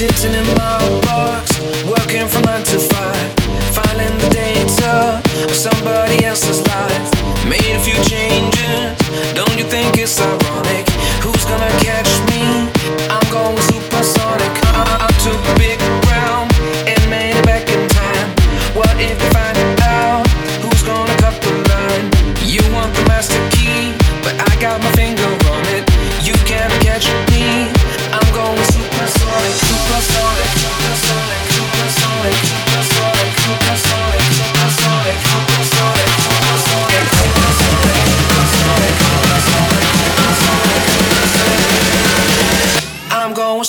Sitting in my box, working from nine to five. filing the data of somebody else's life. Made a few changes, don't you think it's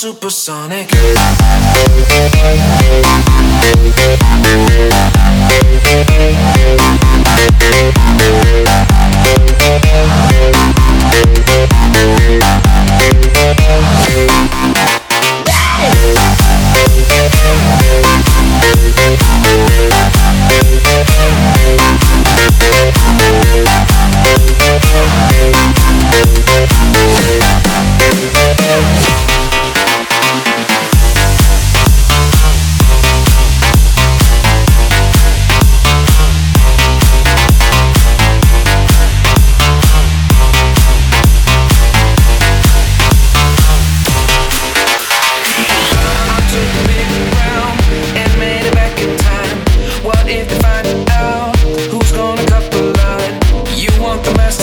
supersonic.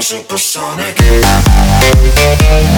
su persone. che